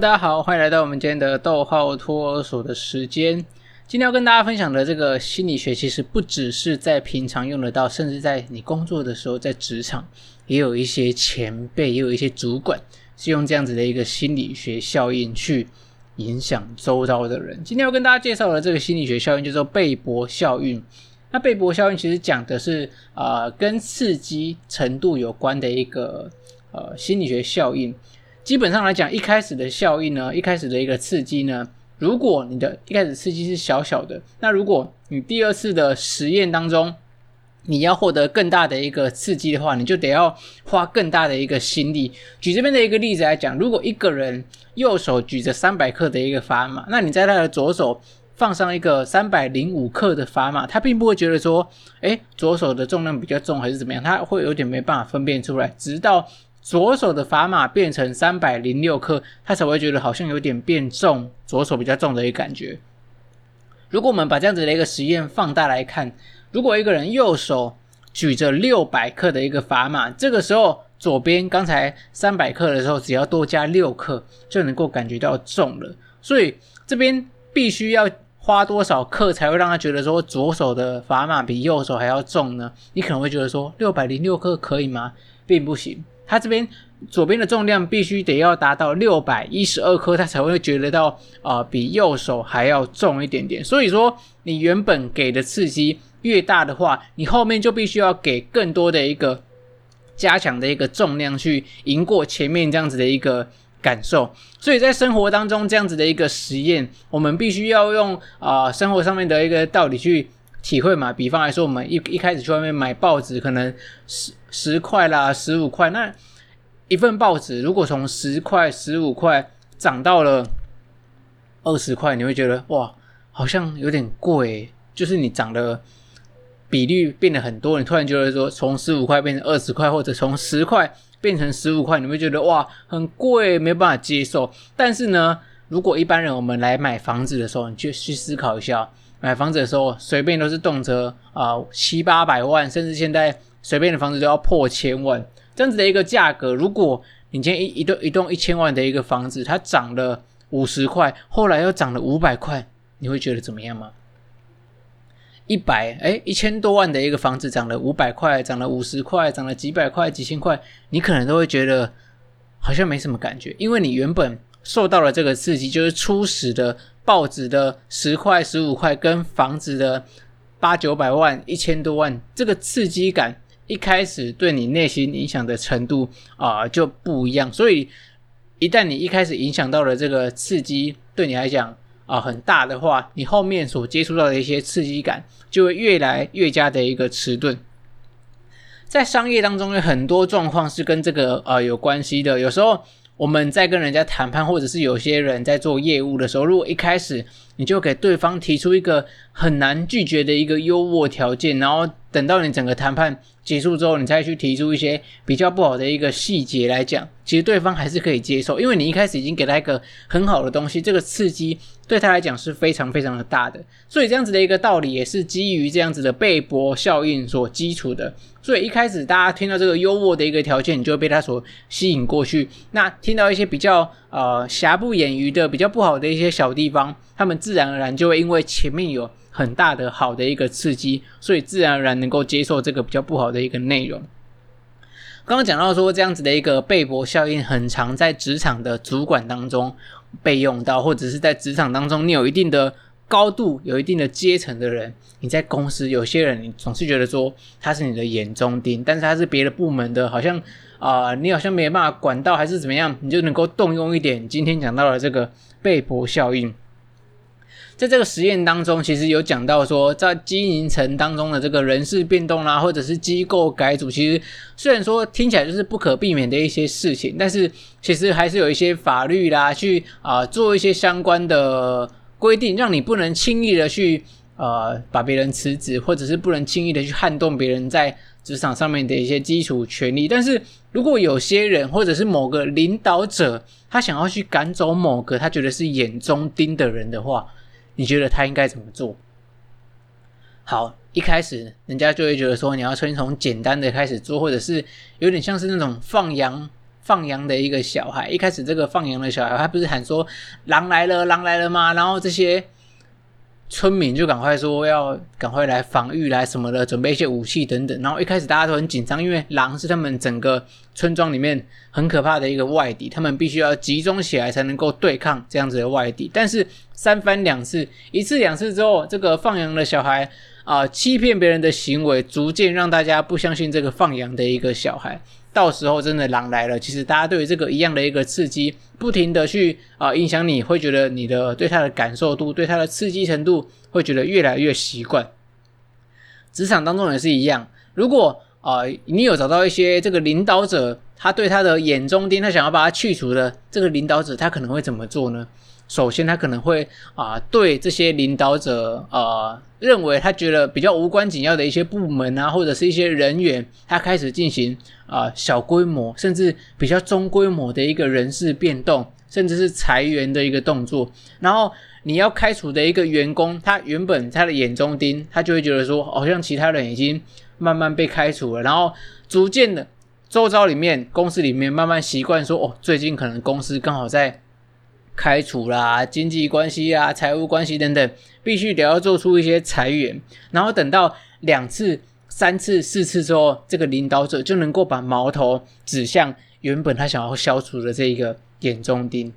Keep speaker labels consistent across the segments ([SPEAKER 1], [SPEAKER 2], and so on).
[SPEAKER 1] 大家好，欢迎来到我们今天的逗号托儿所的时间。今天要跟大家分享的这个心理学，其实不只是在平常用得到，甚至在你工作的时候，在职场也有一些前辈，也有一些主管是用这样子的一个心理学效应去影响周遭的人。今天要跟大家介绍的这个心理学效应叫做贝博效应。那贝博效应其实讲的是呃跟刺激程度有关的一个呃心理学效应。基本上来讲，一开始的效应呢，一开始的一个刺激呢，如果你的一开始刺激是小小的，那如果你第二次的实验当中，你要获得更大的一个刺激的话，你就得要花更大的一个心力。举这边的一个例子来讲，如果一个人右手举着三百克的一个砝码，那你在他的左手放上一个三百零五克的砝码，他并不会觉得说，诶，左手的重量比较重还是怎么样，他会有点没办法分辨出来，直到。左手的砝码变成三百零六克，他才会觉得好像有点变重，左手比较重的一个感觉。如果我们把这样子的一个实验放大来看，如果一个人右手举着六百克的一个砝码，这个时候左边刚才三百克的时候，只要多加六克就能够感觉到重了。所以这边必须要花多少克才会让他觉得说左手的砝码比右手还要重呢？你可能会觉得说六百零六克可以吗？并不行。它这边左边的重量必须得要达到六百一十二克，它才会觉得到啊、比右手还要重一点点。所以说，你原本给的刺激越大的话，你后面就必须要给更多的一个加强的一个重量去赢过前面这样子的一个感受。所以在生活当中这样子的一个实验，我们必须要用啊、生活上面的一个道理去体会嘛。比方来说，我们一一开始去外面买报纸，可能十。十块啦，十五块，那一份报纸如果从十块、十五块涨到了二十块，你会觉得哇，好像有点贵。就是你涨的比率变得很多，你突然觉得说从十五块变成二十块，或者从十块变成十五块，你会觉得哇，很贵，没有办法接受。但是呢，如果一般人我们来买房子的时候，你就去思考一下，买房子的时候随便都是动辄啊、七八百万，甚至现在。随便的房子都要破千万，这样子的一个价格，如果你今天一一栋一栋一千万的一个房子，它涨了五十块，后来又涨了五百块，你会觉得怎么样吗？一百诶一千多万的一个房子涨了五百块，涨了五十块，涨了几百块、几千块，你可能都会觉得好像没什么感觉，因为你原本受到了这个刺激，就是初始的报纸的十块、十五块跟房子的八九百万、一千多万，这个刺激感。一开始对你内心影响的程度啊、就不一样，所以一旦你一开始影响到了这个刺激对你来讲啊、很大的话，你后面所接触到的一些刺激感就会越来越加的一个迟钝。在商业当中有很多状况是跟这个呃有关系的，有时候我们在跟人家谈判，或者是有些人在做业务的时候，如果一开始你就给对方提出一个很难拒绝的一个优渥条件，然后等到你整个谈判结束之后，你再去提出一些比较不好的一个细节来讲，其实对方还是可以接受，因为你一开始已经给他一个很好的东西，这个刺激对他来讲是非常非常的大的。所以这样子的一个道理也是基于这样子的贝博效应所基础的。所以一开始大家听到这个优渥的一个条件，你就会被他所吸引过去。那听到一些比较呃瑕不掩瑜的、比较不好的一些小地方，他们自然而然就会因为前面有。很大的好的一个刺激，所以自然而然能够接受这个比较不好的一个内容。刚刚讲到说，这样子的一个贝博效应很常在职场的主管当中被用到，或者是在职场当中你有一定的高度、有一定的阶层的人，你在公司有些人你总是觉得说他是你的眼中钉，但是他是别的部门的，好像啊、你好像没办法管到，还是怎么样，你就能够动用一点。今天讲到的这个贝博效应。在这个实验当中，其实有讲到说，在经营层当中的这个人事变动啦、啊，或者是机构改组，其实虽然说听起来就是不可避免的一些事情，但是其实还是有一些法律啦，去啊、做一些相关的规定，让你不能轻易的去呃把别人辞职，或者是不能轻易的去撼动别人在职场上面的一些基础权利。但是如果有些人或者是某个领导者，他想要去赶走某个他觉得是眼中钉的人的话，你觉得他应该怎么做？好，一开始人家就会觉得说，你要先从简单的开始做，或者是有点像是那种放羊放羊的一个小孩。一开始这个放羊的小孩，他不是喊说“狼来了，狼来了”吗？然后这些。村民就赶快说要赶快来防御来什么的，准备一些武器等等。然后一开始大家都很紧张，因为狼是他们整个村庄里面很可怕的一个外敌，他们必须要集中起来才能够对抗这样子的外敌。但是三番两次，一次两次之后，这个放羊的小孩啊、欺骗别人的行为，逐渐让大家不相信这个放羊的一个小孩。到时候真的狼来了，其实大家对于这个一样的一个刺激，不停的去啊、影响你，会觉得你的对他的感受度，对他的刺激程度，会觉得越来越习惯。职场当中也是一样，如果啊、你有找到一些这个领导者，他对他的眼中钉，他想要把它去除的这个领导者，他可能会怎么做呢？首先，他可能会啊、对这些领导者啊、认为他觉得比较无关紧要的一些部门啊，或者是一些人员，他开始进行啊、小规模甚至比较中规模的一个人事变动，甚至是裁员的一个动作。然后你要开除的一个员工，他原本他的眼中钉，他就会觉得说，好像其他人已经慢慢被开除了，然后逐渐的周遭里面公司里面慢慢习惯说，哦，最近可能公司刚好在。开除啦，经济关系啊，财务关系等等，必须得要做出一些裁员，然后等到两次、三次、四次之后，这个领导者就能够把矛头指向原本他想要消除的这一个眼中钉。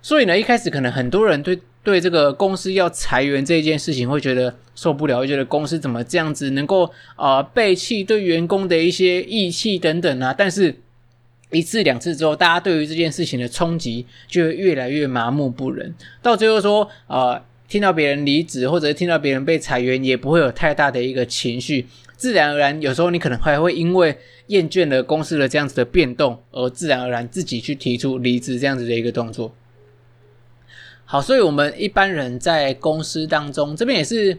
[SPEAKER 1] 所以呢，一开始可能很多人对对这个公司要裁员这件事情会觉得受不了，会觉得公司怎么这样子能够啊、背弃对员工的一些义气等等啊，但是。一次两次之后，大家对于这件事情的冲击就会越来越麻木不仁，到最后说，呃，听到别人离职或者听到别人被裁员，也不会有太大的一个情绪，自然而然，有时候你可能还会因为厌倦了公司的这样子的变动，而自然而然自己去提出离职这样子的一个动作。好，所以我们一般人在公司当中，这边也是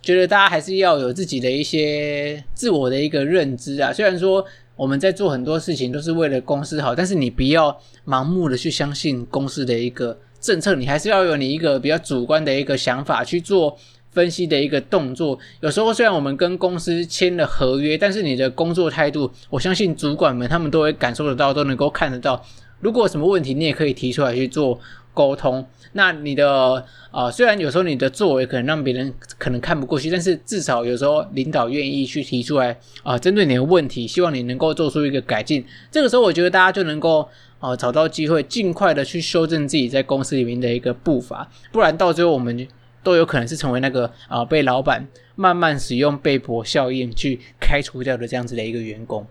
[SPEAKER 1] 觉得大家还是要有自己的一些自我的一个认知啊，虽然说。我们在做很多事情都是为了公司好，但是你不要盲目的去相信公司的一个政策，你还是要有你一个比较主观的一个想法去做分析的一个动作。有时候虽然我们跟公司签了合约，但是你的工作态度，我相信主管们他们都会感受得到，都能够看得到。如果有什么问题，你也可以提出来去做沟通。那你的啊、虽然有时候你的作为可能让别人可能看不过去，但是至少有时候领导愿意去提出来啊、针对你的问题，希望你能够做出一个改进。这个时候，我觉得大家就能够啊、找到机会，尽快的去修正自己在公司里面的一个步伐，不然到最后我们都有可能是成为那个啊、被老板慢慢使用贝博效应去开除掉的这样子的一个员工。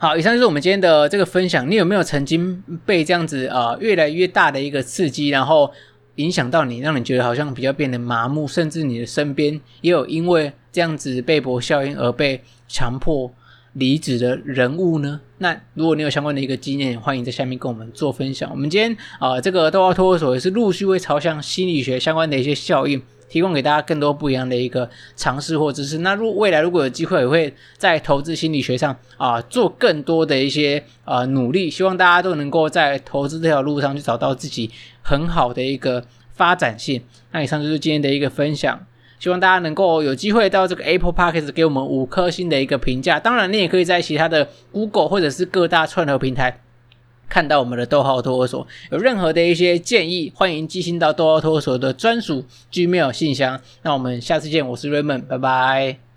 [SPEAKER 1] 好，以上就是我们今天的这个分享。你有没有曾经被这样子啊、越来越大的一个刺激，然后影响到你，让你觉得好像比较变得麻木，甚至你的身边也有因为这样子被博效应而被强迫离职的人物呢？那如果你有相关的一个经验，欢迎在下面跟我们做分享。我们今天啊、这个豆花脱口秀也是陆续会朝向心理学相关的一些效应。提供给大家更多不一样的一个尝试或知识。那如未来如果有机会，也会在投资心理学上啊、做更多的一些呃努力。希望大家都能够在投资这条路上去找到自己很好的一个发展性。那以上就是今天的一个分享，希望大家能够有机会到这个 Apple Podcast 给我们五颗星的一个评价。当然，你也可以在其他的 Google 或者是各大串流平台。看到我们的逗号托儿所，有任何的一些建议，欢迎寄信到逗号托儿所的专属 Gmail 信箱。那我们下次见，我是 Raymond，拜拜。